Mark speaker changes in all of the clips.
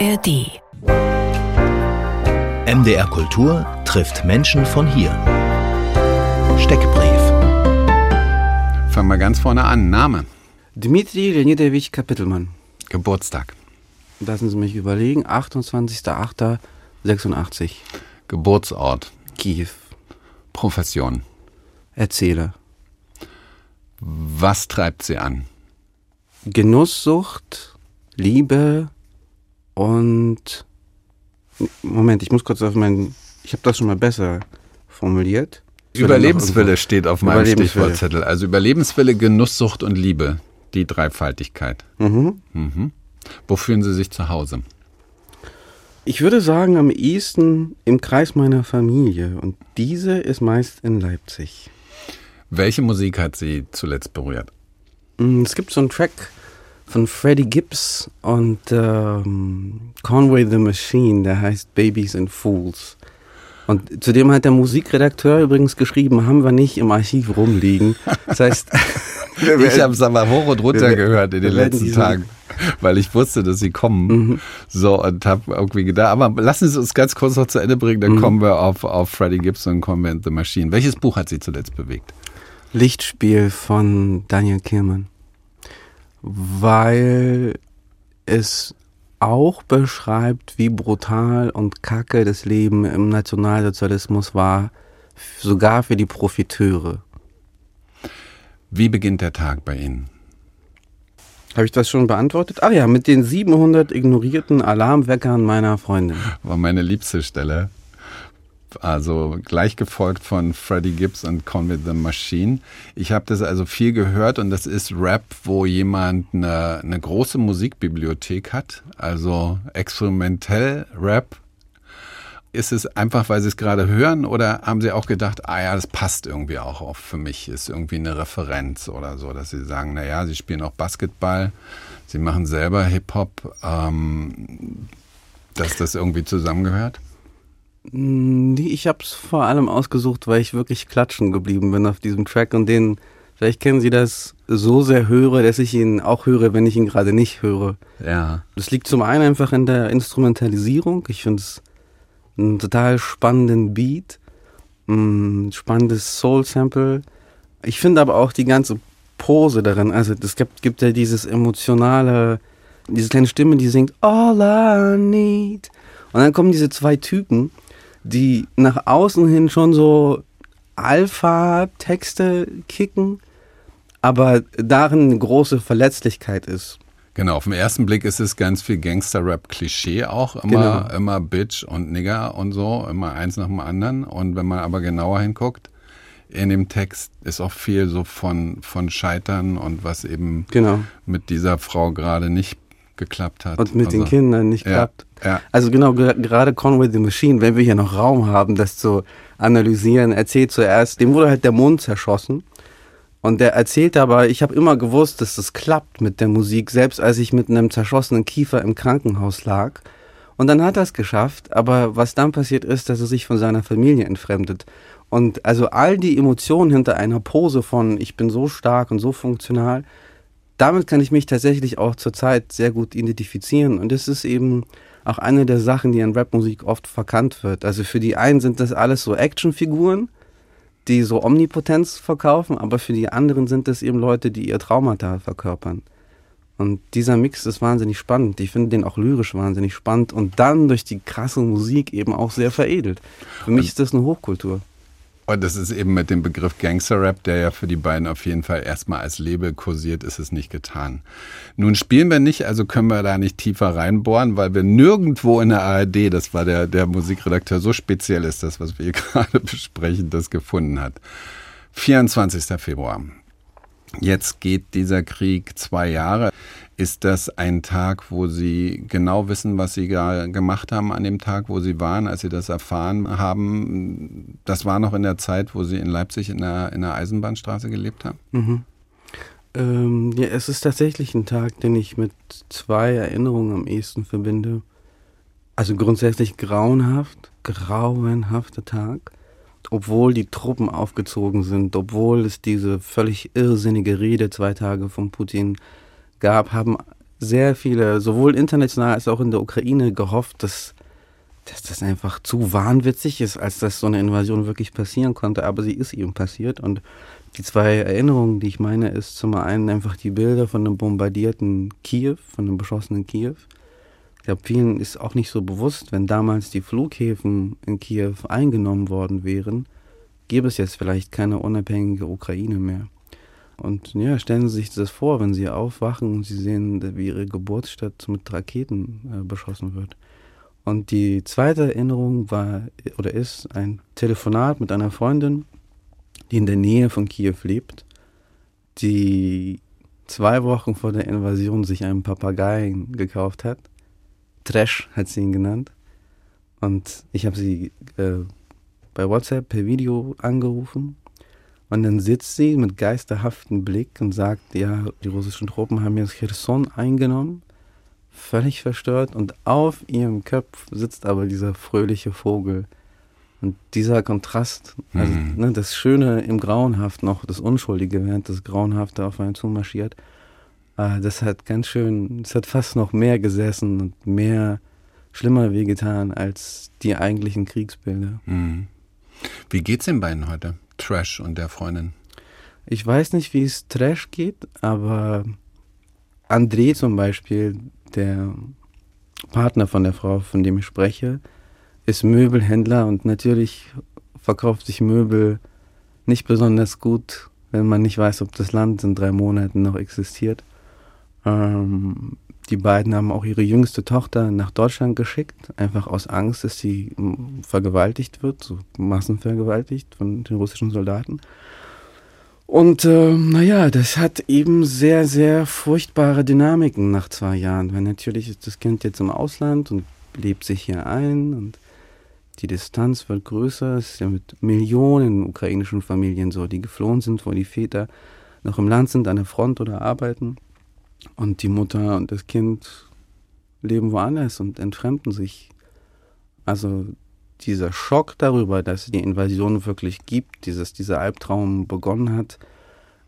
Speaker 1: ARD.
Speaker 2: MDR Kultur trifft Menschen von hier. Steckbrief.
Speaker 3: Fangen wir ganz vorne an. Name,
Speaker 4: Dmitri Leonidowich Kapitelmann.
Speaker 3: Geburtstag,
Speaker 4: Lassen Sie mich überlegen. 28.08.86.
Speaker 3: Geburtsort,
Speaker 4: Kiew.
Speaker 3: Profession.
Speaker 4: Erzähler.
Speaker 3: Was treibt Sie an?
Speaker 4: Genusssucht, Liebe und Moment, ich muss kurz auf meinen. Ich habe das schon mal besser formuliert.
Speaker 3: Überlebenswille steht auf meinem. Stichwortzettel. Also Überlebenswille, Genusssucht und Liebe. Die Dreifaltigkeit.
Speaker 4: Mhm.
Speaker 3: Mhm. Wo fühlen Sie sich zu Hause?
Speaker 4: Ich würde sagen, am ehesten im Kreis meiner Familie. Und diese ist meist in Leipzig.
Speaker 3: Welche Musik hat Sie zuletzt berührt?
Speaker 4: Mm, Es gibt so einen Track von Freddie Gibbs und ähm, Conway the Machine, der heißt Babies and Fools. Und zudem hat der Musikredakteur übrigens geschrieben, haben wir nicht im Archiv rumliegen. Das heißt,
Speaker 3: Ich habe es aber hoch und runter gehört in den letzten Tagen, weil ich wusste, dass Sie kommen.
Speaker 4: Mhm.
Speaker 3: So, und habe irgendwie gedacht, aber lassen Sie uns ganz kurz noch zu Ende bringen, dann
Speaker 4: Mhm.
Speaker 3: kommen wir auf, auf Freddie Gibson und in The Machine. Welches Buch hat Sie zuletzt bewegt?
Speaker 4: Lichtspiel von Daniel Kehlmann. Weil es auch beschreibt, wie brutal und kacke das Leben im Nationalsozialismus war, sogar für die Profiteure.
Speaker 3: Wie beginnt der Tag bei Ihnen?
Speaker 4: Habe ich das schon beantwortet? Ach ja, mit den 700 ignorierten Alarmweckern meiner Freundin.
Speaker 3: War meine liebste Stelle. Also gleich gefolgt von Freddie Gibbs und Conway the Machine. Ich habe das also viel gehört und das ist Rap, wo jemand eine, eine große Musikbibliothek hat, also experimentell Rap. Ist es einfach, weil Sie es gerade hören oder haben Sie auch gedacht, ah ja, das passt irgendwie auch auf für mich, ist irgendwie eine Referenz oder so, dass Sie sagen, naja, Sie spielen auch Basketball, Sie machen selber Hip-Hop, ähm, dass das irgendwie zusammengehört?
Speaker 4: Nee, ich habe es vor allem ausgesucht, weil ich wirklich klatschen geblieben bin auf diesem Track und den, vielleicht kennen Sie das, so sehr höre, dass ich ihn auch höre, wenn ich ihn gerade nicht höre.
Speaker 3: Ja.
Speaker 4: Das liegt zum einen einfach in der Instrumentalisierung. Ich finde es einen total spannenden Beat, ein spannendes Soul-Sample. Ich finde aber auch die ganze Pose darin. Also es gibt, gibt ja dieses emotionale, diese kleine Stimme, die singt All I need. Und dann kommen diese zwei Typen, die nach außen hin schon so Alpha-Texte kicken, aber darin eine große Verletzlichkeit ist.
Speaker 3: Genau, auf den ersten Blick ist es ganz viel Gangster-Rap-Klischee auch. Immer,
Speaker 4: Genau.
Speaker 3: immer Bitch und Nigger und so, immer eins nach dem anderen. Und wenn man aber genauer hinguckt, in dem Text ist auch viel so von, von Scheitern und was eben
Speaker 4: Genau.
Speaker 3: mit dieser Frau gerade nicht geklappt hat.
Speaker 4: Und mit den
Speaker 3: Also,
Speaker 4: Kindern nicht
Speaker 3: Ja,
Speaker 4: klappt.
Speaker 3: ja.
Speaker 4: Also genau, ger- gerade Conway the Machine, wenn wir hier noch Raum haben, das zu analysieren, erzählt zuerst, dem wurde halt der Mund zerschossen. Und der erzählt aber, ich habe immer gewusst, dass das klappt mit der Musik, selbst als ich mit einem zerschossenen Kiefer im Krankenhaus lag. Und dann hat er es geschafft, aber was dann passiert ist, dass er sich von seiner Familie entfremdet. Und also all die Emotionen hinter einer Pose von ich bin so stark und so funktional, damit kann ich mich tatsächlich auch zurzeit sehr gut identifizieren. Und das ist eben auch eine der Sachen, die in Rapmusik oft verkannt wird. Also für die einen sind das alles so Actionfiguren, die so Omnipotenz verkaufen, aber für die anderen sind das eben Leute, die ihr Traumata verkörpern. Und dieser Mix ist wahnsinnig spannend. Ich finde den auch lyrisch wahnsinnig spannend und dann durch die krasse Musik eben auch sehr veredelt. Für mich ist das eine Hochkultur.
Speaker 3: Und das ist eben mit dem Begriff Gangster-Rap, der ja für die beiden auf jeden Fall erstmal als Label kursiert, ist es nicht getan. Nun spielen wir nicht, also können wir da nicht tiefer reinbohren, weil wir nirgendwo in der ARD, das war der, der Musikredakteur, so speziell ist das, was wir hier gerade besprechen, das gefunden hat. 24. Februar. Jetzt geht dieser Krieg zwei Jahre. Ist das ein Tag, wo Sie genau wissen, was Sie ga- gemacht haben an dem Tag, wo Sie waren, als Sie das erfahren haben? Das war noch in der Zeit, wo Sie in Leipzig in der, in der Eisenbahnstraße gelebt haben?
Speaker 4: Ähm, ja, es ist tatsächlich ein Tag, den ich mit zwei Erinnerungen am ehesten verbinde. Also grundsätzlich grauenhaft, grauenhafter Tag. Obwohl die Truppen aufgezogen sind, obwohl es diese völlig irrsinnige Rede zwei Tage von Putin gab, haben sehr viele, sowohl international als auch in der Ukraine, gehofft, dass, dass das einfach zu wahnwitzig ist, als dass so eine Invasion wirklich passieren konnte. Aber sie ist eben passiert. Und die zwei Erinnerungen, die ich meine, ist zum einen einfach die Bilder von einem bombardierten Kiew, von einem beschossenen Kiew. Ich glaube, vielen ist auch nicht so bewusst, wenn damals die Flughäfen in Kiew eingenommen worden wären, gäbe es jetzt vielleicht keine unabhängige Ukraine mehr. Und ja, stellen Sie sich das vor, wenn Sie aufwachen und Sie sehen, wie Ihre Geburtsstadt mit Raketen äh, beschossen wird. Und die zweite Erinnerung war oder ist ein Telefonat mit einer Freundin, die in der Nähe von Kiew lebt, die zwei Wochen vor der Invasion sich einen Papageien gekauft hat. Trash hat sie ihn genannt. Und ich habe sie äh, bei WhatsApp per Video angerufen. Und dann sitzt sie mit geisterhaftem Blick und sagt, ja, die russischen Truppen haben jetzt Cherson eingenommen, völlig verstört. Und auf ihrem Kopf sitzt aber dieser fröhliche Vogel. Und dieser Kontrast, also
Speaker 3: Mhm.
Speaker 4: ne, das Schöne im Grauenhaften, auch das Unschuldige, während das Grauenhafte auf einen zumarschiert, äh, das hat ganz schön, das hat fast noch mehr gesessen und mehr schlimmer wehgetan als die eigentlichen Kriegsbilder.
Speaker 3: Mhm. Wie geht's den beiden heute? Trash und der Freundin.
Speaker 4: Ich weiß nicht, wie es Trash geht, aber André zum Beispiel, der Partner von der Frau, von dem ich spreche, ist Möbelhändler und natürlich verkauft sich Möbel nicht besonders gut, wenn man nicht weiß, ob das Land in drei Monaten noch existiert. Ähm, die beiden haben auch ihre jüngste Tochter nach Deutschland geschickt, einfach aus Angst, dass sie mm, vergewaltigt wird, so massenvergewaltigt von den russischen Soldaten. Und äh, naja, das hat eben sehr, sehr furchtbare Dynamiken nach zwei Jahren, weil natürlich ist das Kind jetzt im Ausland und lebt sich hier ein und die Distanz wird größer. Es ist ja mit Millionen ukrainischen Familien so, die geflohen sind, wo die Väter noch im Land sind, an der Front oder arbeiten. Und die Mutter und das Kind leben woanders und entfremden sich. Also dieser Schock darüber, dass es die Invasion wirklich gibt, dieses, dieser Albtraum begonnen hat,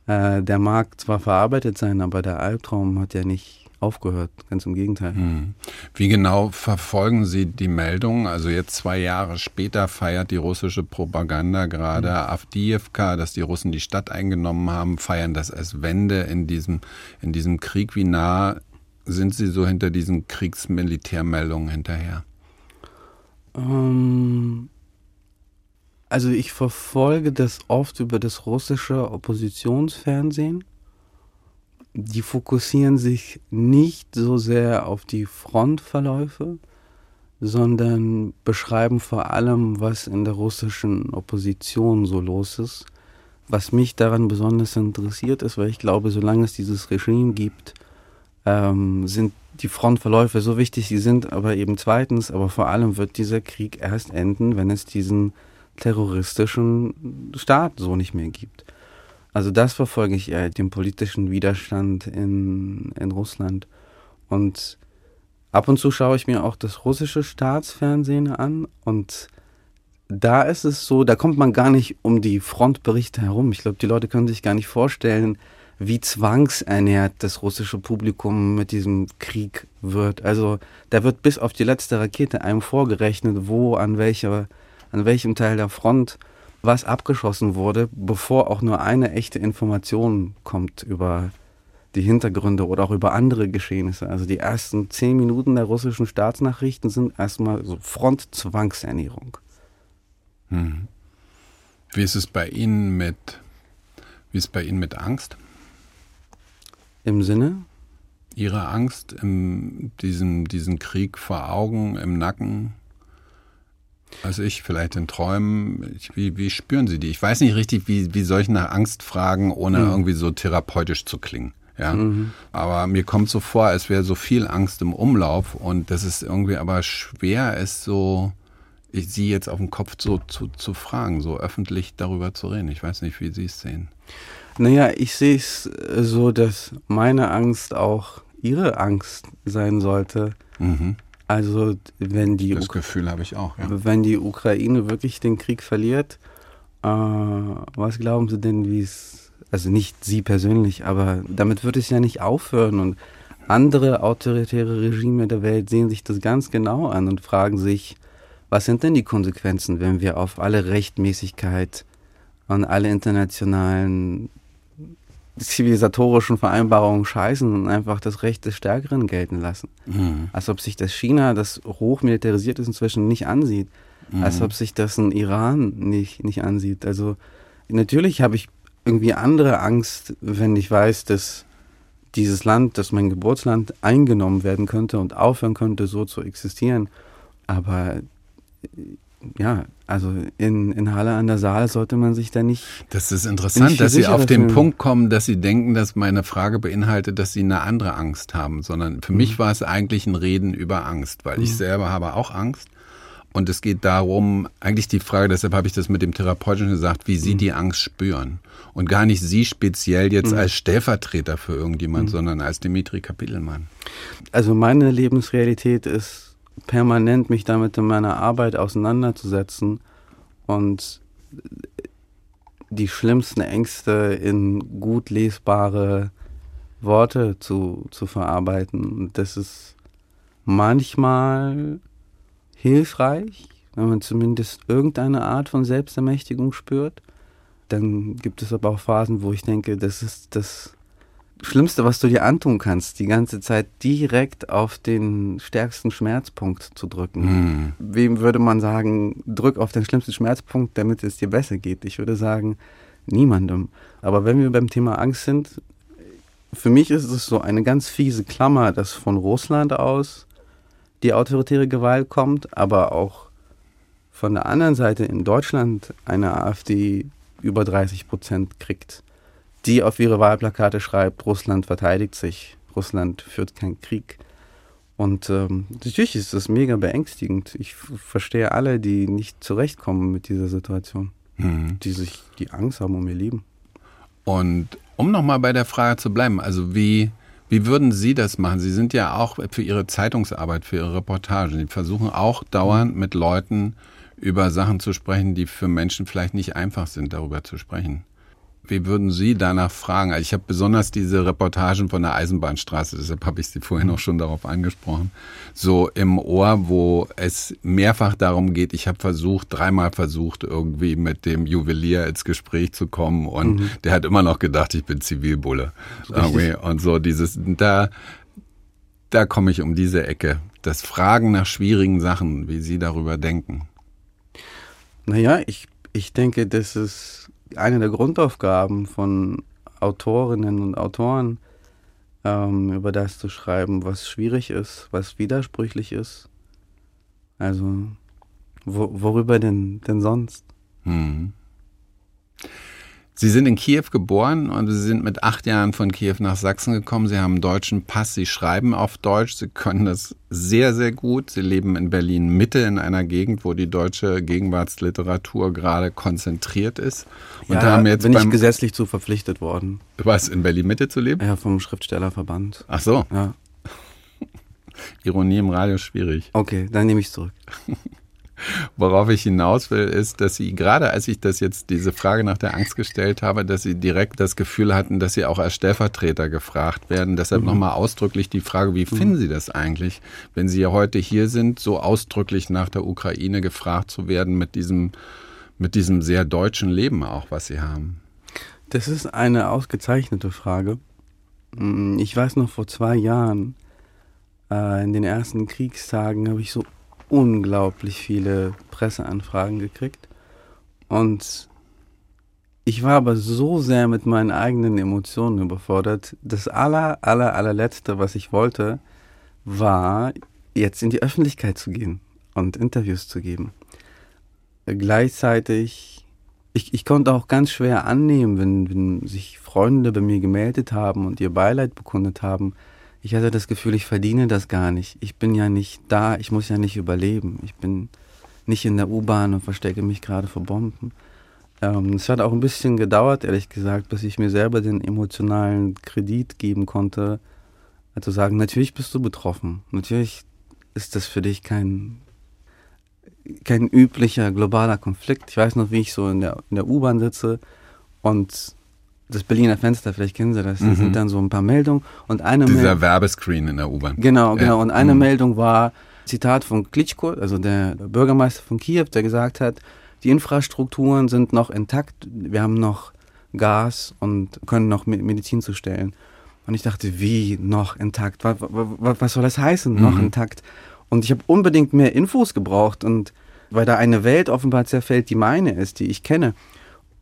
Speaker 4: äh, der mag zwar verarbeitet sein, aber der Albtraum hat ja nicht aufgehört, ganz im Gegenteil.
Speaker 3: Mhm. Wie genau verfolgen Sie die Meldung? Also jetzt zwei Jahre später feiert die russische Propaganda gerade
Speaker 4: Mhm.
Speaker 3: Avdiivka, dass die Russen die Stadt eingenommen haben, feiern das als Wende in diesem, in diesem Krieg. Wie nah sind Sie so hinter diesen Kriegsmilitärmeldungen hinterher?
Speaker 4: Ähm, also ich verfolge das oft über das russische Oppositionsfernsehen. Die fokussieren sich nicht so sehr auf die Frontverläufe, sondern beschreiben vor allem, was in der russischen Opposition so los ist. Was mich daran besonders interessiert ist, weil ich glaube, solange es dieses Regime gibt, ähm, sind die Frontverläufe so wichtig, sie sind aber eben zweitens, aber vor allem wird dieser Krieg erst enden, wenn es diesen terroristischen Staat so nicht mehr gibt. Also das verfolge ich eher, den politischen Widerstand in, in Russland. Und ab und zu schaue ich mir auch das russische Staatsfernsehen an und da ist es so, da kommt man gar nicht um die Frontberichte herum. Ich glaube, die Leute können sich gar nicht vorstellen, wie zwangsernährt das russische Publikum mit diesem Krieg wird. Also da wird bis auf die letzte Rakete einem vorgerechnet, wo an welcher, an welchem Teil der Front was abgeschossen wurde, bevor auch nur eine echte Information kommt über die Hintergründe oder auch über andere Geschehnisse. Also die ersten zehn Minuten der russischen Staatsnachrichten sind erstmal so Frontzwangsernährung.
Speaker 3: Hm. Wie ist es bei Ihnen mit, wie ist es bei Ihnen mit Angst?
Speaker 4: Im Sinne?
Speaker 3: Ihre Angst, im, diesen, diesen Krieg vor Augen, im Nacken? Also ich, vielleicht in Träumen. Ich, wie, wie spüren Sie die? Ich weiß nicht richtig, wie, wie soll ich nach Angst fragen, ohne
Speaker 4: Mhm.
Speaker 3: irgendwie so therapeutisch zu klingen. Ja.
Speaker 4: Mhm.
Speaker 3: Aber mir kommt so vor, als wäre so viel Angst im Umlauf und das ist irgendwie aber schwer, es so, ich, Sie jetzt auf den Kopf so zu, zu fragen, so öffentlich darüber zu reden. Ich weiß nicht, wie Sie es sehen.
Speaker 4: Naja, ich sehe es so, dass meine Angst auch ihre Angst sein sollte.
Speaker 3: Mhm.
Speaker 4: Also wenn die,
Speaker 3: Das Gefühl habe ich auch, ja.
Speaker 4: wenn die Ukraine wirklich den Krieg verliert, äh, was glauben Sie denn, wie es, also nicht Sie persönlich, aber damit wird es ja nicht aufhören und andere autoritäre Regime der Welt sehen sich das ganz genau an und fragen sich, was sind denn die Konsequenzen, wenn wir auf alle Rechtmäßigkeit und alle internationalen zivilisatorischen Vereinbarungen scheißen und einfach das Recht des Stärkeren gelten lassen. Mhm. Als ob sich das China, das hochmilitarisiert ist, inzwischen nicht ansieht. Mhm. Als ob sich das ein Iran nicht, nicht ansieht. Also natürlich habe ich irgendwie andere Angst, wenn ich weiß, dass dieses Land, dass mein Geburtsland eingenommen werden könnte und aufhören könnte, so zu existieren. Aber ja, also in, in Halle an der Saal sollte man sich da nicht.
Speaker 3: Das ist interessant, dass Sie auf den Punkt kommen, dass Sie denken, dass meine Frage beinhaltet, dass Sie eine andere Angst haben, sondern für mhm. mich war es eigentlich ein Reden über Angst, weil mhm. ich selber habe auch Angst. Und es geht darum, eigentlich die Frage, deshalb habe ich das mit dem Therapeutischen gesagt, wie Sie mhm. die Angst spüren. Und gar nicht Sie speziell jetzt mhm. als Stellvertreter für irgendjemand, mhm. sondern als Dimitri Kapitelmann.
Speaker 4: Also meine Lebensrealität ist permanent mich damit in meiner Arbeit auseinanderzusetzen und die schlimmsten Ängste in gut lesbare Worte zu, zu verarbeiten. Das ist manchmal hilfreich, wenn man zumindest irgendeine Art von Selbstermächtigung spürt. Dann gibt es aber auch Phasen, wo ich denke, das ist das Schlimmste, was du dir antun kannst, die ganze Zeit direkt auf den stärksten Schmerzpunkt zu drücken. Mhm. Wem würde man sagen, drück auf den schlimmsten Schmerzpunkt, damit es dir besser geht? Ich würde sagen, niemandem. Aber wenn wir beim Thema Angst sind, für mich ist es so eine ganz fiese Klammer, dass von Russland aus die autoritäre Gewalt kommt, aber auch von der anderen Seite in Deutschland eine AfD über 30 Prozent kriegt die auf ihre Wahlplakate schreibt, Russland verteidigt sich, Russland führt keinen Krieg. Und ähm, natürlich ist das mega beängstigend. Ich verstehe alle, die nicht zurechtkommen mit dieser Situation, mhm. die sich die Angst haben um ihr Leben.
Speaker 3: Und um nochmal bei der Frage zu bleiben, also wie, wie würden Sie das machen? Sie sind ja auch für Ihre Zeitungsarbeit, für Ihre Reportagen, Sie versuchen auch dauernd mit Leuten über Sachen zu sprechen, die für Menschen vielleicht nicht einfach sind, darüber zu sprechen. Wie würden Sie danach fragen? Also ich habe besonders diese Reportagen von der Eisenbahnstraße, deshalb habe ich Sie vorhin auch schon darauf angesprochen, so im Ohr, wo es mehrfach darum geht, ich habe versucht, dreimal versucht, irgendwie mit dem Juwelier ins Gespräch zu kommen und mhm. der hat immer noch gedacht, ich bin Zivilbulle. Irgendwie. Und so dieses, da, da komme ich um diese Ecke. Das Fragen nach schwierigen Sachen, wie Sie darüber denken.
Speaker 4: Naja, ich, ich denke, das ist eine der Grundaufgaben von Autorinnen und Autoren, ähm, über das zu schreiben, was schwierig ist, was widersprüchlich ist. Also, wo, worüber denn, denn sonst? Hm.
Speaker 3: Sie sind in Kiew geboren und Sie sind mit acht Jahren von Kiew nach Sachsen gekommen. Sie haben einen deutschen Pass, Sie schreiben auf Deutsch, Sie können das sehr, sehr gut. Sie leben in Berlin Mitte in einer Gegend, wo die deutsche Gegenwartsliteratur gerade konzentriert ist.
Speaker 4: Und ja, da haben jetzt bin ich gesetzlich zu verpflichtet worden.
Speaker 3: Was, in Berlin Mitte zu leben?
Speaker 4: Ja, vom Schriftstellerverband.
Speaker 3: Ach so.
Speaker 4: Ja.
Speaker 3: Ironie im Radio schwierig.
Speaker 4: Okay, dann nehme ich es zurück.
Speaker 3: Worauf ich hinaus will, ist, dass Sie gerade als ich das jetzt diese Frage nach der Angst gestellt habe, dass Sie direkt das Gefühl hatten, dass Sie auch als Stellvertreter gefragt werden. Deshalb mhm. nochmal ausdrücklich die Frage, wie mhm. finden Sie das eigentlich, wenn Sie ja heute hier sind, so ausdrücklich nach der Ukraine gefragt zu werden mit diesem, mit diesem sehr deutschen Leben auch, was Sie haben?
Speaker 4: Das ist eine ausgezeichnete Frage. Ich weiß noch vor zwei Jahren, äh, in den ersten Kriegstagen habe ich so unglaublich viele Presseanfragen gekriegt. Und ich war aber so sehr mit meinen eigenen Emotionen überfordert. Das aller, aller, allerletzte, was ich wollte, war, jetzt in die Öffentlichkeit zu gehen und Interviews zu geben. Gleichzeitig, ich, ich konnte auch ganz schwer annehmen, wenn, wenn sich Freunde bei mir gemeldet haben und ihr Beileid bekundet haben, ich hatte das Gefühl, ich verdiene das gar nicht. Ich bin ja nicht da, ich muss ja nicht überleben. Ich bin nicht in der U-Bahn und verstecke mich gerade vor Bomben. Ähm, es hat auch ein bisschen gedauert, ehrlich gesagt, bis ich mir selber den emotionalen Kredit geben konnte, also sagen, natürlich bist du betroffen. Natürlich ist das für dich kein, kein üblicher globaler Konflikt. Ich weiß noch, wie ich so in der, in der U-Bahn sitze und das Berliner Fenster, vielleicht kennen Sie das. Da sind dann so ein paar Meldungen und eine
Speaker 3: Mhm. Dieser
Speaker 4: Meldung.
Speaker 3: Werbescreen in der U-Bahn.
Speaker 4: Genau, genau.
Speaker 3: Ja.
Speaker 4: Und eine
Speaker 3: Mhm.
Speaker 4: Meldung war Zitat von Klitschko, also der Bürgermeister von Kiew, der gesagt hat, die Infrastrukturen sind noch intakt, wir haben noch Gas und können noch Me- Medizin zustellen. Und ich dachte, wie noch intakt? Was, was soll das heißen, noch
Speaker 3: Mhm.
Speaker 4: intakt? Und ich habe unbedingt mehr Infos gebraucht und weil da eine Welt offenbar zerfällt, die meine ist, die ich kenne.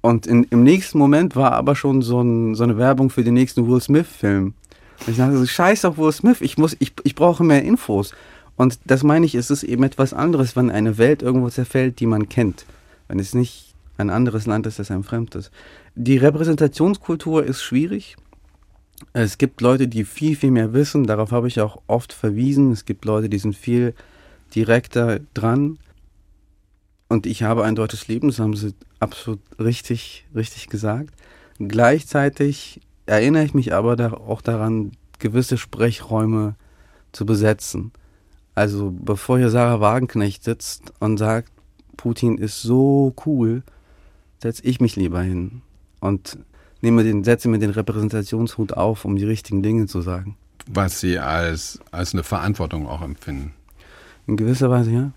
Speaker 4: Und in, im nächsten Moment war aber schon so, ein, so eine Werbung für den nächsten Will Smith-Film. Und ich dachte so, scheiß auf Will Smith, ich, muss, ich, ich brauche mehr Infos. Und das meine ich, es ist eben etwas anderes, wenn eine Welt irgendwo zerfällt, die man kennt. Wenn es nicht ein anderes Land ist, das einem fremd ist. Die Repräsentationskultur ist schwierig. Es gibt Leute, die viel, viel mehr wissen. Darauf habe ich auch oft verwiesen. Es gibt Leute, die sind viel direkter dran. Und ich habe ein deutsches Leben, das haben sie absolut richtig, richtig gesagt. Gleichzeitig erinnere ich mich aber da auch daran, gewisse Sprechräume zu besetzen. Also bevor hier Sarah Wagenknecht sitzt und sagt, Putin ist so cool, setze ich mich lieber hin und nehme den, setze mir den Repräsentationshut auf, um die richtigen Dinge zu sagen.
Speaker 3: Was Sie als, als eine Verantwortung auch empfinden.
Speaker 4: In gewisser Weise, ja.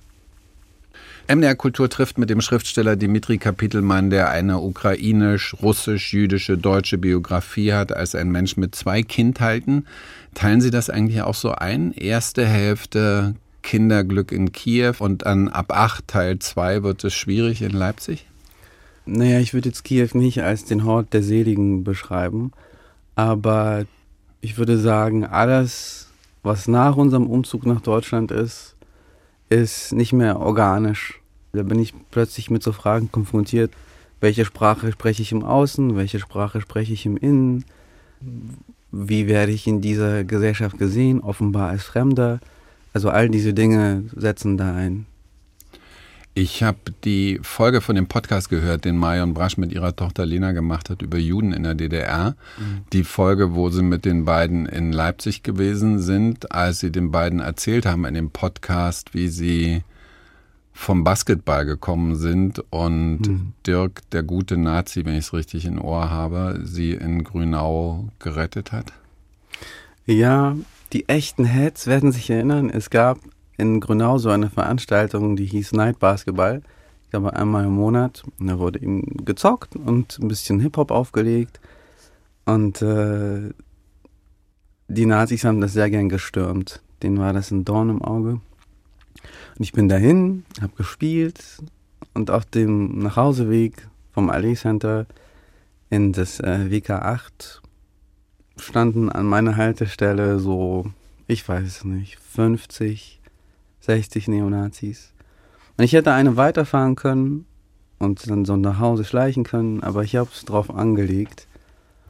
Speaker 3: MDR Kultur trifft mit dem Schriftsteller Dimitri Kapitelmann, der eine ukrainisch, russisch, jüdische, deutsche Biografie hat, als ein Mensch mit zwei Kindheiten. Teilen Sie das eigentlich auch so ein? Erste Hälfte Kinderglück in Kiew und dann ab acht Teil zwei wird es schwierig in Leipzig?
Speaker 4: Naja, ich würde jetzt Kiew nicht als den Hort der Seligen beschreiben, aber ich würde sagen, alles, was nach unserem Umzug nach Deutschland ist, ist nicht mehr organisch. Da bin ich plötzlich mit so Fragen konfrontiert, welche Sprache spreche ich im Außen, welche Sprache spreche ich im Innen, wie werde ich in dieser Gesellschaft gesehen, offenbar als Fremder. Also all diese Dinge setzen da ein.
Speaker 3: Ich habe die Folge von dem Podcast gehört, den Marion Brasch mit ihrer Tochter Lena gemacht hat über Juden in der DDR. Die Folge, wo sie mit den beiden in Leipzig gewesen sind, als sie den beiden erzählt haben in dem Podcast, wie sie vom Basketball gekommen sind und Dirk, der gute Nazi, wenn ich es richtig in Ohr habe, sie in Grünau gerettet hat.
Speaker 4: Ja, die echten Heads werden sich erinnern, es gab in Grünau so eine Veranstaltung, die hieß Night Basketball. Ich glaube einmal im Monat. Und da wurde eben gezockt und ein bisschen Hip-Hop aufgelegt. Und äh, die Nazis haben das sehr gern gestürmt. Denen war das ein Dorn im Auge. Und ich bin dahin, habe gespielt und auf dem Nachhauseweg vom Allee Center in das äh, WK8 standen an meiner Haltestelle so, ich weiß nicht, 50, 60 Neonazis. Und ich hätte eine weiterfahren können und dann so nach Hause schleichen können, aber ich habe es drauf angelegt.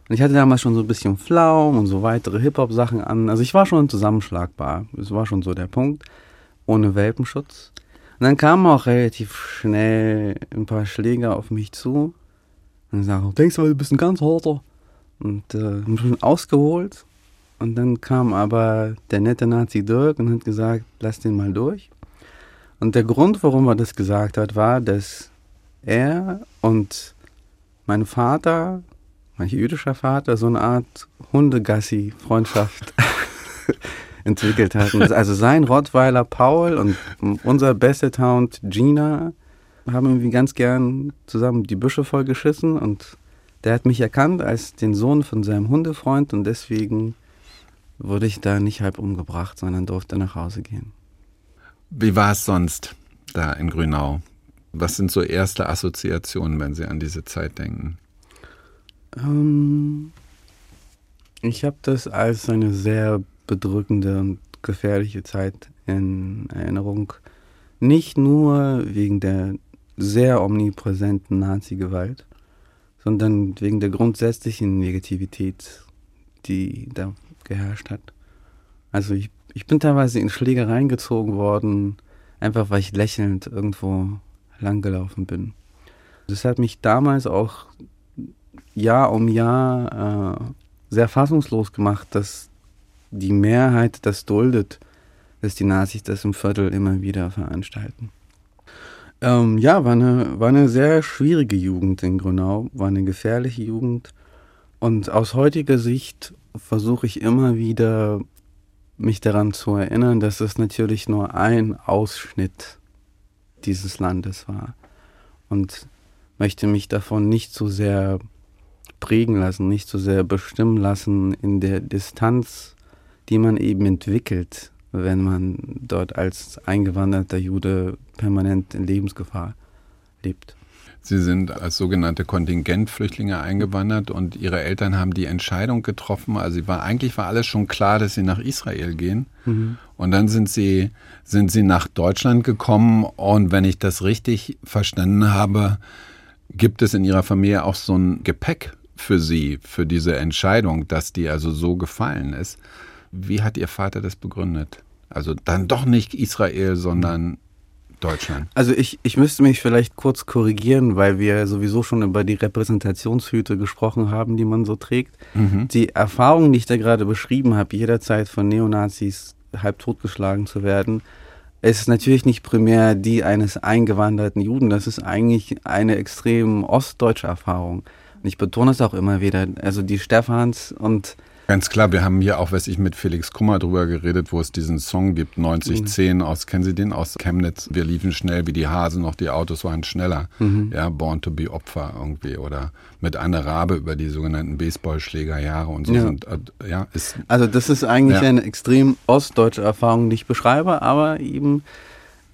Speaker 4: Und ich hatte damals schon so ein bisschen Flaum und so weitere Hip-Hop-Sachen an. Also ich war schon zusammenschlagbar. Es war schon so der Punkt. Ohne Welpenschutz. Und dann kamen auch relativ schnell ein paar Schläger auf mich zu. Und sagen, denkst du, du bist ein ganz harter? Und äh, haben schon ausgeholt. Und dann kam aber der nette Nazi Dirk und hat gesagt, lass den mal durch. Und der Grund, warum er das gesagt hat, war, dass er und mein Vater, mein jüdischer Vater, so eine Art Hundegassi-Freundschaft entwickelt hatten. Also sein Rottweiler Paul und unser Basset Hound Gina haben irgendwie ganz gern zusammen die Büsche voll geschissen und der hat mich erkannt als den Sohn von seinem Hundefreund und deswegen wurde ich da nicht halb umgebracht, sondern durfte nach Hause gehen.
Speaker 3: Wie war es sonst da in Grünau? Was sind so erste Assoziationen, wenn Sie an diese Zeit denken?
Speaker 4: Ähm, ich habe das als eine sehr bedrückende und gefährliche Zeit in Erinnerung. Nicht nur wegen der sehr omnipräsenten Nazi-Gewalt, sondern wegen der grundsätzlichen Negativität, die da geherrscht hat. Also ich, ich bin teilweise in Schlägereien gezogen worden, einfach weil ich lächelnd irgendwo langgelaufen bin. Das hat mich damals auch Jahr um Jahr äh, sehr fassungslos gemacht, dass die Mehrheit das duldet, dass die Nazis das im Viertel immer wieder veranstalten. Ähm, ja, war eine, war eine sehr schwierige Jugend in Grünau, war eine gefährliche Jugend. Und aus heutiger Sicht versuche ich immer wieder, mich daran zu erinnern, dass es natürlich nur ein Ausschnitt dieses Landes war. Und möchte mich davon nicht so sehr prägen lassen, nicht so sehr bestimmen lassen in der Distanz, die man eben entwickelt, wenn man dort als eingewanderter Jude permanent in Lebensgefahr lebt.
Speaker 3: Sie sind als sogenannte Kontingentflüchtlinge eingewandert und Ihre Eltern haben die Entscheidung getroffen. Also war eigentlich war alles schon klar, dass Sie nach Israel gehen. Mhm. Und dann sind Sie sind Sie nach Deutschland gekommen und wenn ich das richtig verstanden habe, gibt es in Ihrer Familie auch so ein Gepäck für Sie für diese Entscheidung, dass die also so gefallen ist. Wie hat Ihr Vater das begründet? Also dann doch nicht Israel, sondern Deutschland.
Speaker 4: Also ich, ich müsste mich vielleicht kurz korrigieren, weil wir sowieso schon über die Repräsentationshüte gesprochen haben, die man so trägt. Mhm. Die Erfahrung, die ich da gerade beschrieben habe, jederzeit von Neonazis halb totgeschlagen zu werden, ist natürlich nicht primär die eines eingewanderten Juden. Das ist eigentlich eine extrem ostdeutsche Erfahrung. Und ich betone es auch immer wieder. Also die Stephans und
Speaker 3: Ganz klar, wir haben hier auch, was ich mit Felix Kummer drüber geredet, wo es diesen Song gibt, 9010 mhm. aus, kennen Sie den, aus Chemnitz? Wir liefen schnell wie die Hasen, noch die Autos waren schneller. Mhm. Ja, Born to be Opfer irgendwie. Oder mit Anne Rabe über die sogenannten Baseballschlägerjahre und so
Speaker 4: ja.
Speaker 3: sind, äh, ja, ist.
Speaker 4: Also das ist eigentlich ja. eine extrem ostdeutsche Erfahrung, die ich beschreibe, aber eben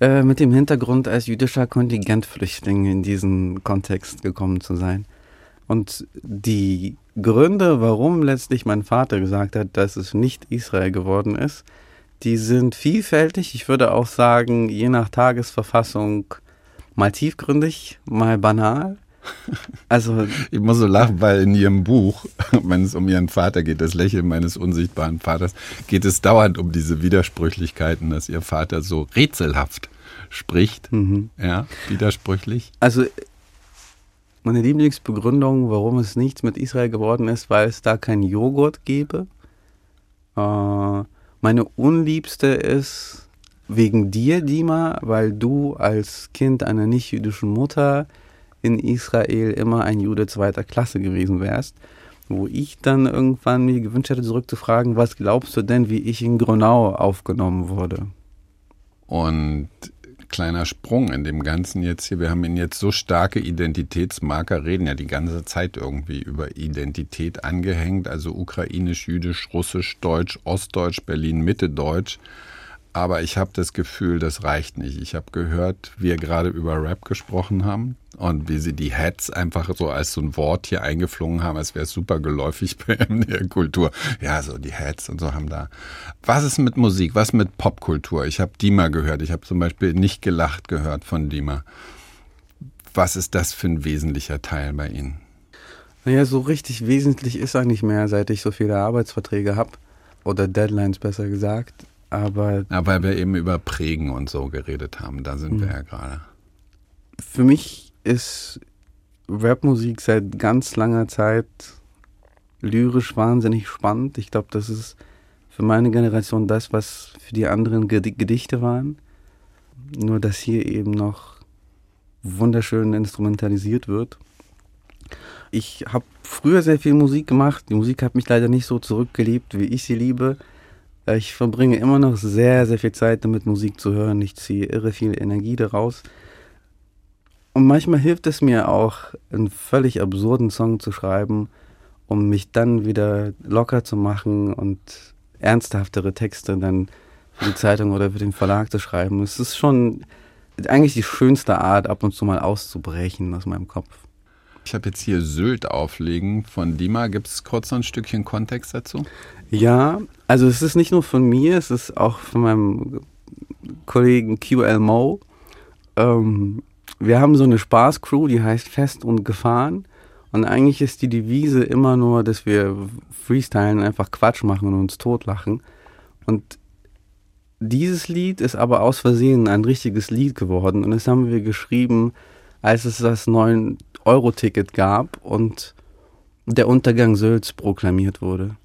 Speaker 4: äh, mit dem Hintergrund als jüdischer Kontingentflüchtling in diesen Kontext gekommen zu sein. Und die Gründe, warum letztlich mein Vater gesagt hat, dass es nicht Israel geworden ist, die sind vielfältig. Ich würde auch sagen, je nach Tagesverfassung mal tiefgründig, mal banal.
Speaker 3: Also ich muss so lachen, weil in ihrem Buch, wenn es um ihren Vater geht, das Lächeln meines unsichtbaren Vaters, geht es dauernd um diese Widersprüchlichkeiten, dass ihr Vater so rätselhaft spricht, mhm. ja, widersprüchlich.
Speaker 4: Also meine Lieblingsbegründung, warum es nichts mit Israel geworden ist, weil es da keinen Joghurt gäbe. Äh, meine unliebste ist wegen dir, Dima, weil du als Kind einer nicht-jüdischen Mutter in Israel immer ein Jude zweiter Klasse gewesen wärst. Wo ich dann irgendwann mir gewünscht hätte, zurückzufragen, was glaubst du denn, wie ich in Gronau aufgenommen wurde?
Speaker 3: Und kleiner Sprung in dem Ganzen jetzt hier. Wir haben ihn jetzt so starke Identitätsmarker, reden ja die ganze Zeit irgendwie über Identität angehängt, also ukrainisch, jüdisch, russisch, deutsch, ostdeutsch, Berlin, Mitte deutsch. Aber ich habe das Gefühl, das reicht nicht. Ich habe gehört, wie wir gerade über Rap gesprochen haben und wie sie die Hats einfach so als so ein Wort hier eingeflogen haben, als wäre es super geläufig in der Kultur. Ja, so die Hats und so haben da. Was ist mit Musik? Was mit Popkultur? Ich habe Dima gehört. Ich habe zum Beispiel nicht gelacht gehört von Dima. Was ist das für ein wesentlicher Teil bei Ihnen?
Speaker 4: Naja, so richtig wesentlich ist er nicht mehr, seit ich so viele Arbeitsverträge habe. Oder Deadlines besser gesagt. Aber.
Speaker 3: Ja, weil wir eben über Prägen und so geredet haben, da sind wir hm. ja gerade.
Speaker 4: Für mich ist Rapmusik seit ganz langer Zeit lyrisch wahnsinnig spannend. Ich glaube, das ist für meine Generation das, was für die anderen Gedichte waren. Nur, dass hier eben noch wunderschön instrumentalisiert wird. Ich habe früher sehr viel Musik gemacht. Die Musik hat mich leider nicht so zurückgeliebt, wie ich sie liebe. Äh, ich verbringe immer noch sehr, sehr viel Zeit damit, Musik zu hören. Ich ziehe irre viel Energie daraus. Und manchmal hilft es mir auch, einen völlig absurden Song zu schreiben, um mich dann wieder locker zu machen und ernsthaftere Texte dann für die Zeitung oder für den Verlag zu schreiben. Es ist schon eigentlich die schönste Art, ab und zu mal auszubrechen aus meinem Kopf.
Speaker 3: Ich habe jetzt hier Sylt auflegen von Dima. Gibt es kurz noch ein Stückchen Kontext dazu?
Speaker 4: Ja, also es ist nicht nur von mir, es ist auch von meinem Kollegen QL Mo. Ähm, wir haben so eine Spaßcrew, die heißt Fest und Gefahren. Und eigentlich ist die Devise immer nur, dass wir freestylen, einfach Quatsch machen und uns totlachen. Und dieses Lied ist aber aus Versehen ein richtiges Lied geworden. Und das haben wir geschrieben, als es das 9-Euro-Ticket gab und der Untergang Sölz proklamiert wurde.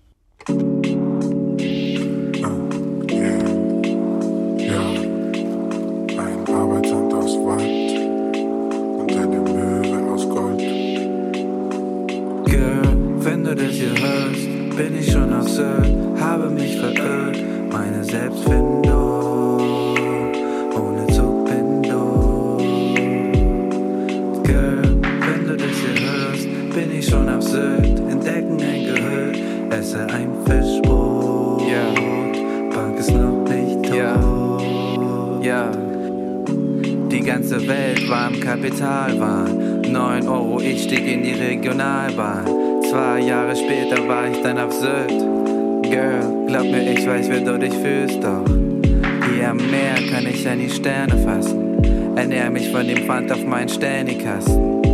Speaker 1: bin ich schon Sylt, habe mich verirrt, meine Selbstfindung bin ich schon Sylt, entdecken ein Gehör, esse ein Fischbrot.
Speaker 5: Ja.
Speaker 1: Bank ist noch nicht tot.
Speaker 5: Ja. Ja. Die ganze Welt war im Kapitalwahn. 9 Euro, ich stieg in die Regionalbahn. Zwei Jahre später war ich dann auf Sylt. Girl, glaub mir, ich weiß, wie du dich fühlst, doch. Hier am Meer kann ich an die Sterne fassen. Ernähr mich von dem Pfand auf meinen Sternikasten.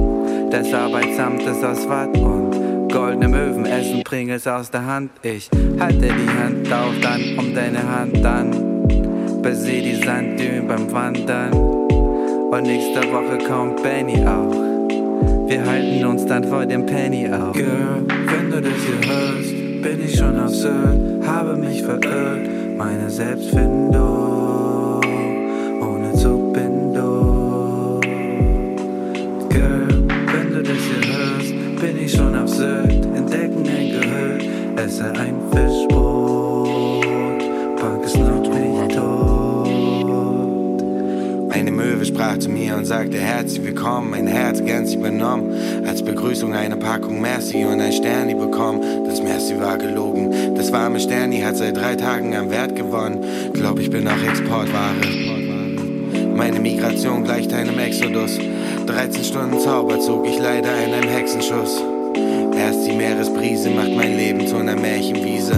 Speaker 5: Das Arbeitsamt ist aus Watt und goldene Möwen essen Pringles aus der Hand. Ich halte die Hand auf, dann um deine Hand dann. Beseh die Sanddünen beim Wandern. Und nächste Woche kommt Benny auch. Wir halten uns dann vor dem Penny auf.
Speaker 1: Girl, wenn du das hier hörst, bin ich schon Sylt, habe mich verirrt, meine Selbstfindung esse ein Fischbrot, Park ist noch nicht tot.
Speaker 6: Eine Möwe sprach zu mir und sagte herzlich willkommen, mein Herz ganz übernommen. Als Begrüßung eine Packung Merci und ein Sterni bekommen. Das Merci war gelogen. Das warme Sterni hat seit drei Tagen an Wert gewonnen. Glaub ich bin auch Exportware. Meine Migration gleicht einem Exodus. 13 Stunden Zauber zog ich leider in einem Hexenschuss. Erst die Meeresbrise macht mein Leben zu einer Märchenwiese.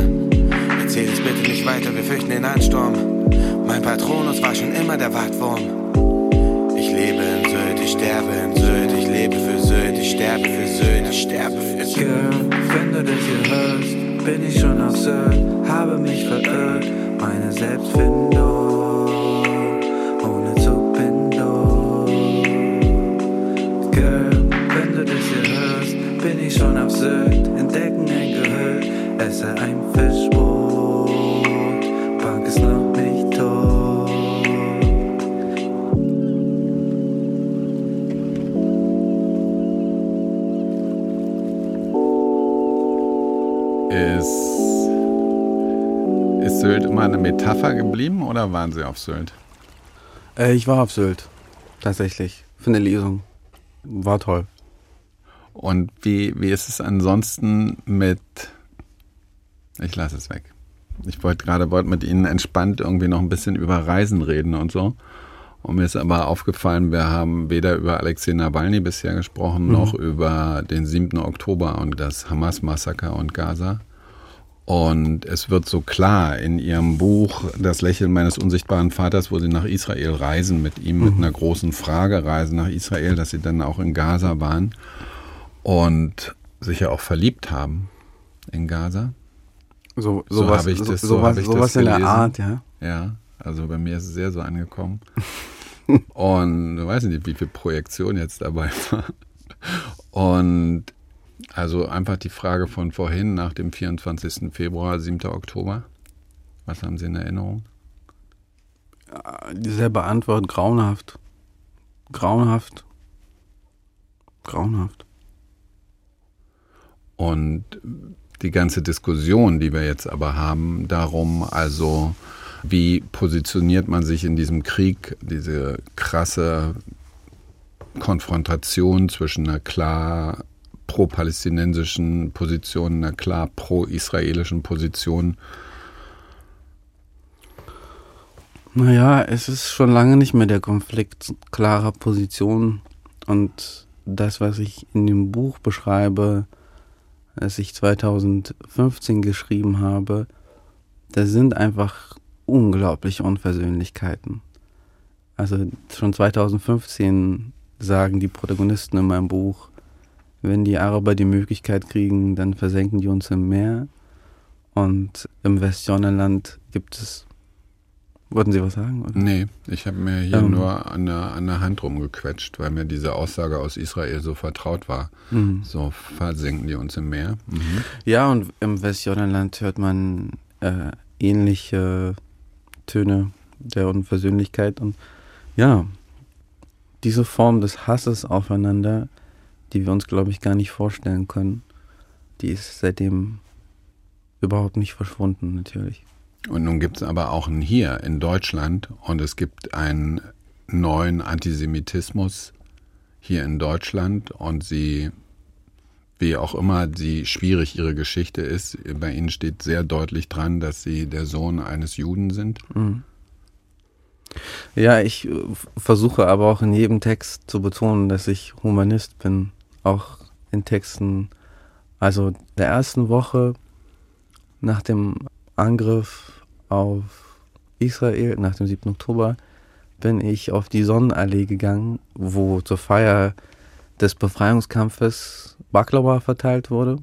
Speaker 6: Erzähl es bitte nicht weiter, wir fürchten den Ansturm. Mein Patronus war schon immer der Wattwurm. Ich lebe in Sylt, ich sterbe in Sylt, ich lebe für Sylt, ich sterbe für Sylt, ich sterbe für Sylt.
Speaker 1: Girl, wenn du das hier hörst, bin ich schon auf Sylt, habe mich verirrt, meine Selbstfindung Sylt, entdecken ein Gehör, esse ein Fischbrot, Bank ist noch nicht tot.
Speaker 3: Ist, ist Sylt immer eine Metapher geblieben oder waren Sie auf Sylt?
Speaker 4: Äh, ich war auf Sylt. Tatsächlich. Für eine Lesung. War toll.
Speaker 3: Und wie, wie ist es ansonsten mit. Ich lasse es weg. Ich wollte gerade wollte mit Ihnen entspannt irgendwie noch ein bisschen über Reisen reden und so. Und mir ist aber aufgefallen, wir haben weder über Alexei Nawalny bisher gesprochen, noch über den 7. Oktober und das Hamas-Massaker und Gaza. Und es wird so klar in Ihrem Buch Das Lächeln meines unsichtbaren Vaters, wo Sie nach Israel reisen, mit ihm mit einer großen Frage reisen nach Israel, dass Sie dann auch in Gaza waren und sich ja auch verliebt haben in Gaza.
Speaker 4: So,
Speaker 3: So
Speaker 4: sowas,
Speaker 3: habe ich
Speaker 4: so,
Speaker 3: das- so
Speaker 4: sowas,
Speaker 3: habe ich das
Speaker 4: in der. Art, ja.
Speaker 3: Ja, also bei mir ist es sehr so angekommen. Und ich weiß nicht, wie viel Projektion jetzt dabei war. Und also einfach die Frage von vorhin nach dem 24. Februar, 7. Oktober. Was haben Sie in Erinnerung?
Speaker 4: Dieselbe Antwort, grauenhaft. Grauenhaft. Grauenhaft.
Speaker 3: Und die ganze Diskussion, die wir jetzt aber haben, darum, also wie positioniert man sich in diesem Krieg, diese krasse Konfrontation zwischen einer klar pro-palästinensischen Position, einer klar pro-israelischen Position.
Speaker 4: Naja, es ist schon lange nicht mehr der Konflikt klarer Position. Und das, was ich in dem Buch beschreibe, das ich 2015 geschrieben habe, da sind einfach unglaubliche Unversöhnlichkeiten. Also schon 2015 sagen die Protagonisten in meinem Buch, wenn die Araber die Möglichkeit kriegen, dann versenken die uns im Meer. Und im Westjordanland gibt es. Wollten Sie was sagen? Oder?
Speaker 3: Nee, ich habe mir hier
Speaker 4: Ähm.
Speaker 3: nur an der, an der Hand rumgequetscht, weil mir diese Aussage aus Israel so vertraut war.
Speaker 4: Mhm.
Speaker 3: So versenken die uns im Meer. Mhm.
Speaker 4: Ja, und im Westjordanland hört man äh, ähnliche Töne der Unversöhnlichkeit. Und ja, diese Form des Hasses aufeinander, die wir uns, glaube ich, gar nicht vorstellen können, die ist seitdem überhaupt nicht verschwunden, natürlich.
Speaker 3: Und nun gibt es aber auch ein Hier in Deutschland und es gibt einen neuen Antisemitismus hier in Deutschland und sie, wie auch immer sie schwierig ihre Geschichte ist, bei ihnen steht sehr deutlich dran, dass sie der Sohn eines Juden sind.
Speaker 4: Mhm. Ja, ich äh, versuche aber auch in jedem Text zu betonen, dass ich Humanist bin. Auch in Texten, also der ersten Woche nach dem Angriff auf Israel, nach dem 7. Oktober, bin ich auf die Sonnenallee gegangen, wo zur Feier des Befreiungskampfes Baklava verteilt wurde.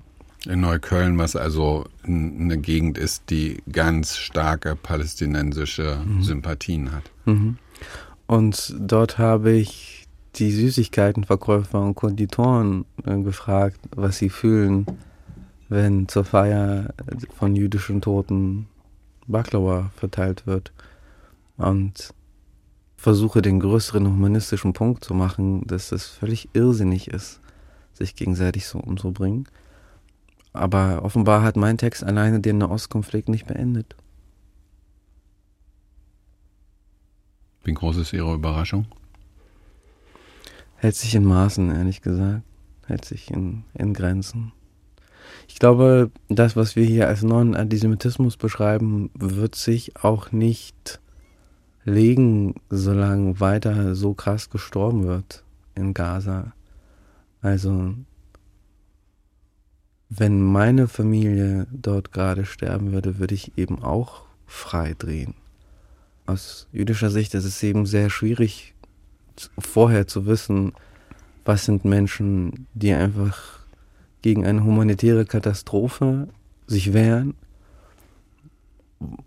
Speaker 3: In Neukölln, was also eine Gegend ist, die ganz starke palästinensische mhm. Sympathien hat.
Speaker 4: Mhm. Und dort habe ich die Süßigkeitenverkäufer und Konditoren äh, gefragt, was sie fühlen, wenn zur Feier von jüdischen Toten Baklava verteilt wird. Und versuche den größeren humanistischen Punkt zu machen, dass es völlig irrsinnig ist, sich gegenseitig so umzubringen. Aber offenbar hat mein Text alleine den Nahostkonflikt nicht beendet.
Speaker 3: Wie groß ist Ihre Überraschung?
Speaker 4: Hält sich in Maßen, ehrlich gesagt. Hält sich in, in Grenzen. Ich glaube, das, was wir hier als neuen Antisemitismus beschreiben, wird sich auch nicht legen, solange weiter so krass gestorben wird in Gaza. Also wenn meine Familie dort gerade sterben würde, würde ich eben auch frei drehen. Aus jüdischer Sicht ist es eben sehr schwierig, vorher zu wissen, was sind Menschen, die einfach gegen eine humanitäre Katastrophe sich wehren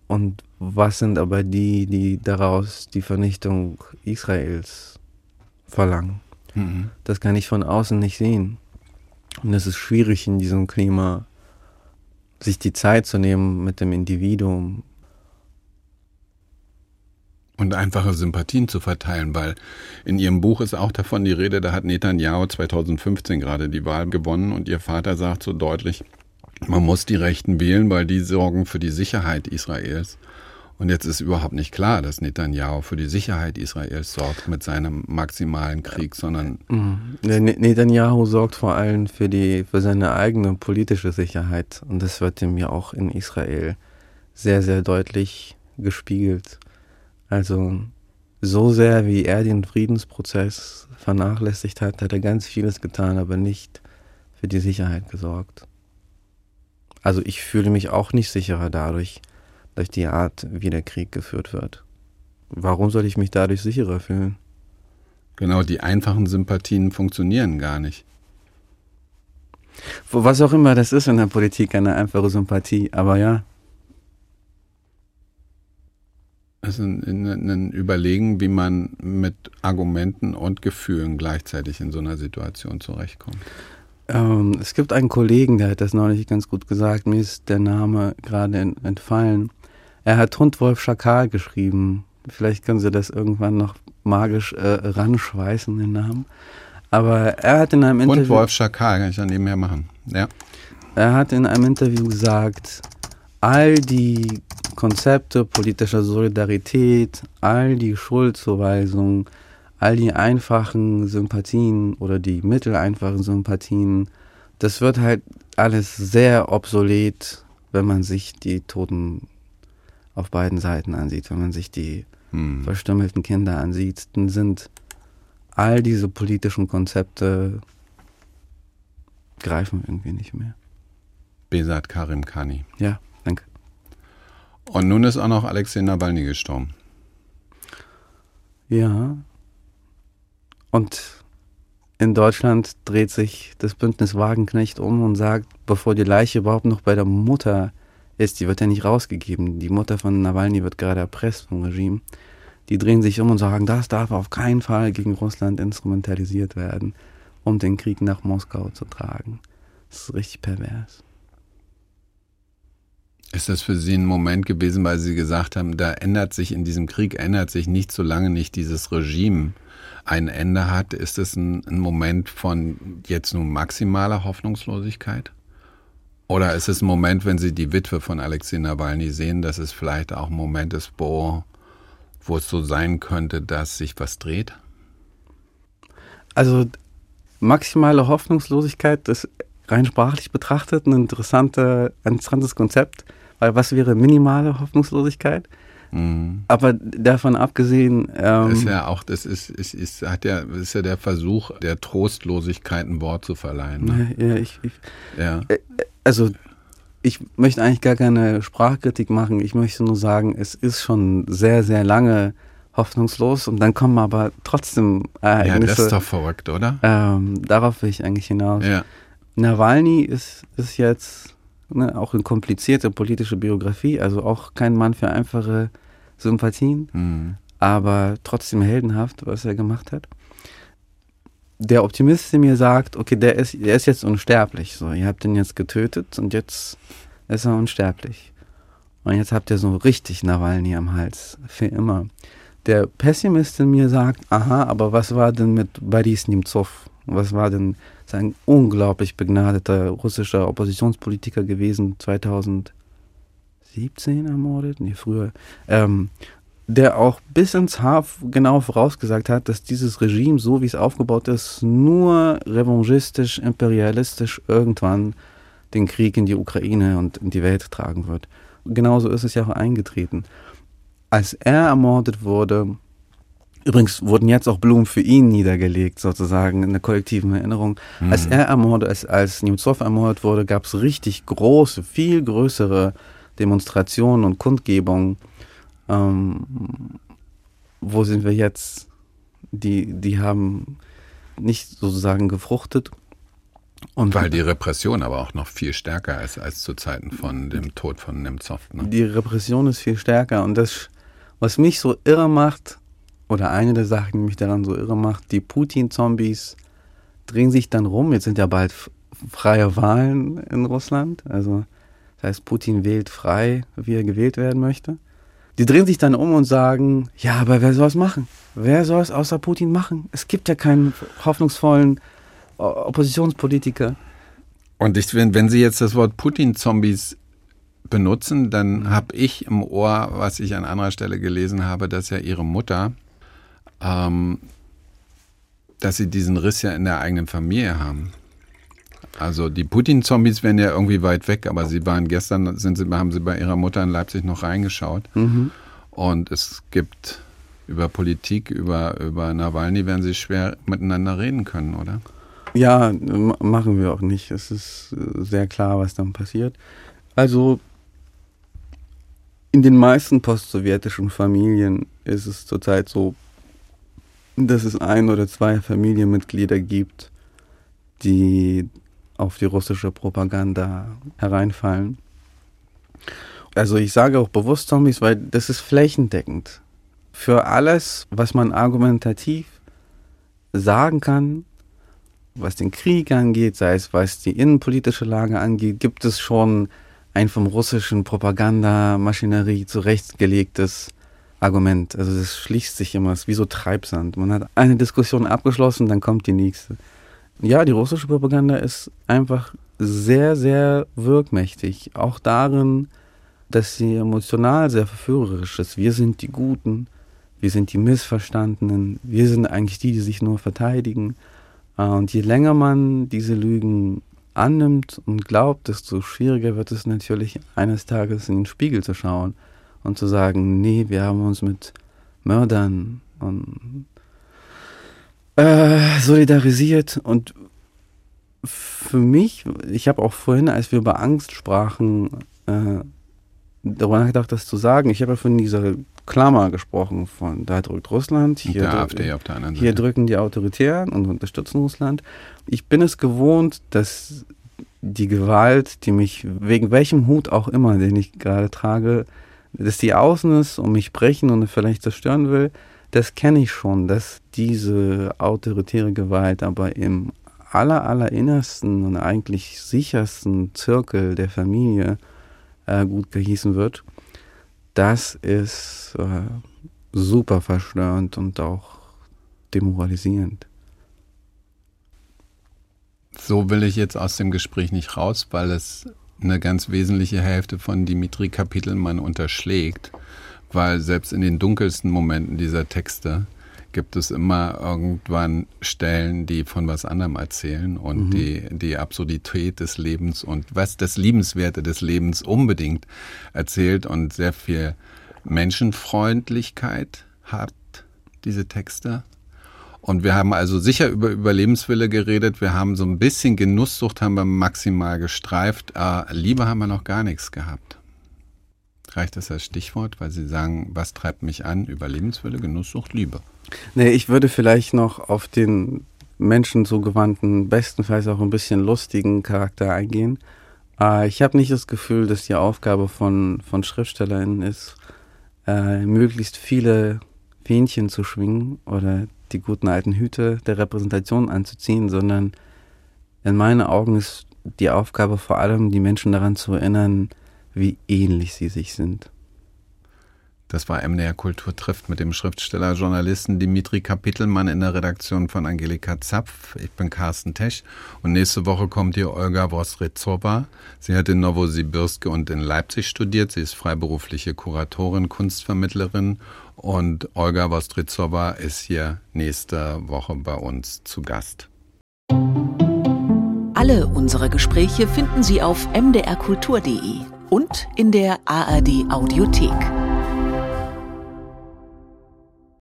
Speaker 4: und was sind aber die, die daraus die Vernichtung Israels verlangen. Mhm. Das kann ich von außen nicht sehen. Und es ist schwierig in diesem Klima, sich die Zeit zu nehmen mit dem Individuum.
Speaker 3: Und einfache Sympathien zu verteilen, weil in Ihrem Buch ist auch davon die Rede, da hat Netanyahu 2015 gerade die Wahl gewonnen und Ihr Vater sagt so deutlich, man muss die Rechten wählen, weil die sorgen für die Sicherheit Israels. Und jetzt ist überhaupt nicht klar, dass Netanyahu für die Sicherheit Israels sorgt mit seinem maximalen Krieg, sondern
Speaker 4: mhm. Netanyahu sorgt vor allem für die für seine eigene politische Sicherheit und das wird ihm ja auch in Israel sehr sehr deutlich gespiegelt. Also so sehr wie er den Friedensprozess vernachlässigt hat, hat er ganz vieles getan, aber nicht für die Sicherheit gesorgt. Also ich fühle mich auch nicht sicherer dadurch, durch die Art, wie der Krieg geführt wird. Warum soll ich mich dadurch sicherer fühlen?
Speaker 3: Genau, die einfachen Sympathien funktionieren gar nicht.
Speaker 4: Was auch immer das ist in der Politik, eine einfache Sympathie, aber ja.
Speaker 3: Es ist ein, ein Überlegen, wie man mit Argumenten und Gefühlen gleichzeitig in so einer Situation zurechtkommt.
Speaker 4: Ähm, es gibt einen Kollegen, der hat das neulich ganz gut gesagt, mir ist der Name gerade entfallen. Er hat Hundwolf Schakal geschrieben. Vielleicht können Sie das irgendwann noch magisch äh, ranschweißen, den Namen. Aber er hat in einem Interview.
Speaker 3: Hundwolf Schakal kann ich dann nebenher machen. Ja.
Speaker 4: Er hat in einem Interview gesagt, all die Konzepte politischer Solidarität, all die Schuldzuweisungen, all die einfachen Sympathien oder die mitteleinfachen Sympathien, das wird halt alles sehr obsolet, wenn man sich die toten auf beiden Seiten ansieht, wenn man sich die hm. verstümmelten Kinder ansieht, dann sind all diese politischen Konzepte greifen irgendwie nicht mehr.
Speaker 3: Besat Karim Khani.
Speaker 4: Ja.
Speaker 3: Und nun ist auch noch Alexei Nawalny gestorben.
Speaker 4: Ja. Und in Deutschland dreht sich das Bündnis Wagenknecht um und sagt, bevor die Leiche überhaupt noch bei der Mutter ist, die wird ja nicht rausgegeben. Die Mutter von Nawalny wird gerade erpresst vom Regime. Die drehen sich um und sagen, das darf auf keinen Fall gegen Russland instrumentalisiert werden, um den Krieg nach Moskau zu tragen. Das ist richtig pervers.
Speaker 3: Ist das für Sie ein Moment gewesen, weil Sie gesagt haben, da ändert sich in diesem Krieg, ändert sich nicht, solange nicht dieses Regime ein Ende hat? Ist es ein, ein Moment von jetzt nun maximaler Hoffnungslosigkeit? Oder ist es ein Moment, wenn Sie die Witwe von Alexei Nawalny sehen, dass es vielleicht auch ein Moment ist, wo, wo es so sein könnte, dass sich was dreht?
Speaker 4: Also maximale Hoffnungslosigkeit ist rein sprachlich betrachtet ein, interessante, ein interessantes Konzept, weil was wäre minimale Hoffnungslosigkeit?
Speaker 3: Mhm.
Speaker 4: Aber davon abgesehen. Ähm,
Speaker 3: ist ja auch, das ist, ist, ist, hat ja, ist ja der Versuch, der Trostlosigkeit ein Wort zu verleihen. Ne?
Speaker 4: Ja, ich, ich,
Speaker 3: ja.
Speaker 4: Äh, also ich möchte eigentlich gar keine Sprachkritik machen. Ich möchte nur sagen, es ist schon sehr, sehr lange hoffnungslos und dann kommen aber trotzdem Ereignisse.
Speaker 3: Ja, das ist doch verrückt, oder?
Speaker 4: Ähm, darauf will ich eigentlich hinaus.
Speaker 3: Ja.
Speaker 4: Nawalny ist, ist jetzt ne, auch eine komplizierte politische Biografie, also auch kein Mann für einfache Sympathien,
Speaker 3: Mhm.
Speaker 4: aber trotzdem heldenhaft, was er gemacht hat. Der Optimist in mir sagt, okay, der ist, der ist jetzt unsterblich. So, ihr habt ihn jetzt getötet und jetzt ist er unsterblich. Und jetzt habt ihr so richtig Nawalny am Hals. Für immer. Der Pessimist in mir sagt, aha, aber was war denn mit Boris Nemtsov? Was war denn sein unglaublich begnadeter russischer Oppositionspolitiker gewesen, 2017 ermordet? Nee, früher. Ähm, der auch bis ins Haar genau vorausgesagt hat, dass dieses Regime, so wie es aufgebaut ist, nur revanchistisch, imperialistisch irgendwann den Krieg in die Ukraine und in die Welt tragen wird. Genauso ist es ja auch eingetreten. Als er ermordet wurde, übrigens wurden jetzt auch Blumen für ihn niedergelegt, sozusagen in der kollektiven Erinnerung.
Speaker 3: Mhm.
Speaker 4: Als er ermordet, als, als Nemtsov ermordet wurde, gab es richtig große, viel größere Demonstrationen und Kundgebungen. Ähm, wo sind wir jetzt? Die, die haben nicht sozusagen gefruchtet. Und
Speaker 3: Weil die Repression aber auch noch viel stärker ist als zu Zeiten von dem Tod von Nemtsov. Ne?
Speaker 4: die Repression ist viel stärker. Und das, was mich so irre macht, oder eine der Sachen, die mich daran so irre macht, die Putin-Zombies drehen sich dann rum. Jetzt sind ja bald freie Wahlen in Russland. Also das heißt, Putin wählt frei, wie er gewählt werden möchte. Die drehen sich dann um und sagen, ja, aber wer soll es machen? Wer soll es außer Putin machen? Es gibt ja keinen hoffnungsvollen O- Oppositionspolitiker.
Speaker 3: Und ich, wenn, wenn Sie jetzt das Wort Putin-Zombies benutzen, dann habe ich im Ohr, was ich an anderer Stelle gelesen habe, dass ja Ihre Mutter, ähm, dass Sie diesen Riss ja in der eigenen Familie haben. Also die Putin-Zombies wären ja irgendwie weit weg, aber Sie waren gestern, sind Sie, haben Sie bei Ihrer Mutter in Leipzig noch reingeschaut.
Speaker 4: Mhm.
Speaker 3: Und es gibt über Politik, über, über Nawalny werden Sie schwer miteinander reden können, oder?
Speaker 4: Ja, machen wir auch nicht. Es ist äh, sehr klar, was dann passiert. Also in den meisten postsowjetischen Familien ist es zurzeit so, dass es ein oder zwei Familienmitglieder gibt, die auf die russische Propaganda hereinfallen. Also ich sage auch bewusst Zombies, weil das ist flächendeckend. Für alles, was man argumentativ sagen kann, was den Krieg angeht, sei es was die innenpolitische Lage angeht, gibt es schon ein vom russischen Propagandamaschinerie zurechtgelegtes Argument. Also das schließt sich immer, es ist wie so Treibsand. Man hat eine Diskussion abgeschlossen, dann kommt die nächste. Ja, die russische Propaganda ist einfach sehr, sehr wirkmächtig. Auch darin, dass sie emotional sehr verführerisch ist. Wir sind die Guten, wir sind die Missverstandenen, wir sind eigentlich die, die sich nur verteidigen. Äh, Und je länger man diese Lügen annimmt und glaubt, desto schwieriger wird es natürlich eines Tages in den Spiegel zu schauen und zu sagen, nee, wir haben uns mit Mördern und äh, solidarisiert und für mich, ich habe auch vorhin, als wir über Angst sprachen, äh, darüber nachgedacht, das zu sagen. Ich habe ja von dieser Klammer gesprochen, von da drückt Russland, hier,
Speaker 3: der AfD auf der anderen
Speaker 4: hier
Speaker 3: Seite.
Speaker 4: drücken die Autoritären und unterstützen Russland. Ich bin es gewohnt, dass die Gewalt, die mich, wegen welchem Hut auch immer, den ich gerade trage, dass die außen ist und mich brechen und vielleicht zerstören will, das kenne ich schon, dass diese autoritäre Gewalt aber im aller, allerinnersten und eigentlich sichersten Zirkel der Familie äh, gut gehießen wird. Das ist äh, super verstörend und auch demoralisierend.
Speaker 3: So will ich jetzt aus dem Gespräch nicht raus, weil es eine ganz wesentliche Hälfte von Dimitri Kapitelmann unterschlägt, weil selbst in den dunkelsten Momenten dieser Texte gibt es immer irgendwann Stellen, die von was anderem erzählen und mhm. die, die Absurdität des Lebens und was das Liebenswerte des Lebens unbedingt erzählt und sehr viel Menschenfreundlichkeit hat, diese Texte. Und wir haben also sicher über Überlebenswille geredet. Wir haben so ein bisschen Genusssucht haben wir maximal gestreift. Äh, Liebe haben wir noch gar nichts gehabt. Reicht das als Stichwort, weil Sie sagen, was treibt mich an? Überlebenswille, Genusssucht, Liebe.
Speaker 4: Nee, ich würde vielleicht noch auf den Menschen zugewandten, bestenfalls auch ein bisschen lustigen Charakter eingehen. Äh, ich habe nicht das Gefühl, dass die Aufgabe von, von SchriftstellerInnen ist, äh, möglichst viele Fähnchen zu schwingen oder die guten alten Hüte der Repräsentation anzuziehen, sondern in meinen Augen ist die Aufgabe vor allem, die Menschen daran zu erinnern, wie ähnlich sie sich sind.
Speaker 3: Das war MDR Kultur trifft mit dem Schriftsteller, Journalisten Dimitri Kapitelmann in der Redaktion von Angelika Zapf. Ich bin Carsten Tesch und nächste Woche kommt hier Olga Wosrezova. Sie hat in Novosibirsk und in Leipzig studiert. Sie ist freiberufliche Kuratorin, Kunstvermittlerin und Olga Wosrezova ist hier nächste Woche bei uns zu Gast.
Speaker 7: Alle unsere Gespräche finden Sie auf mdrkultur.de und in der ARD Audiothek.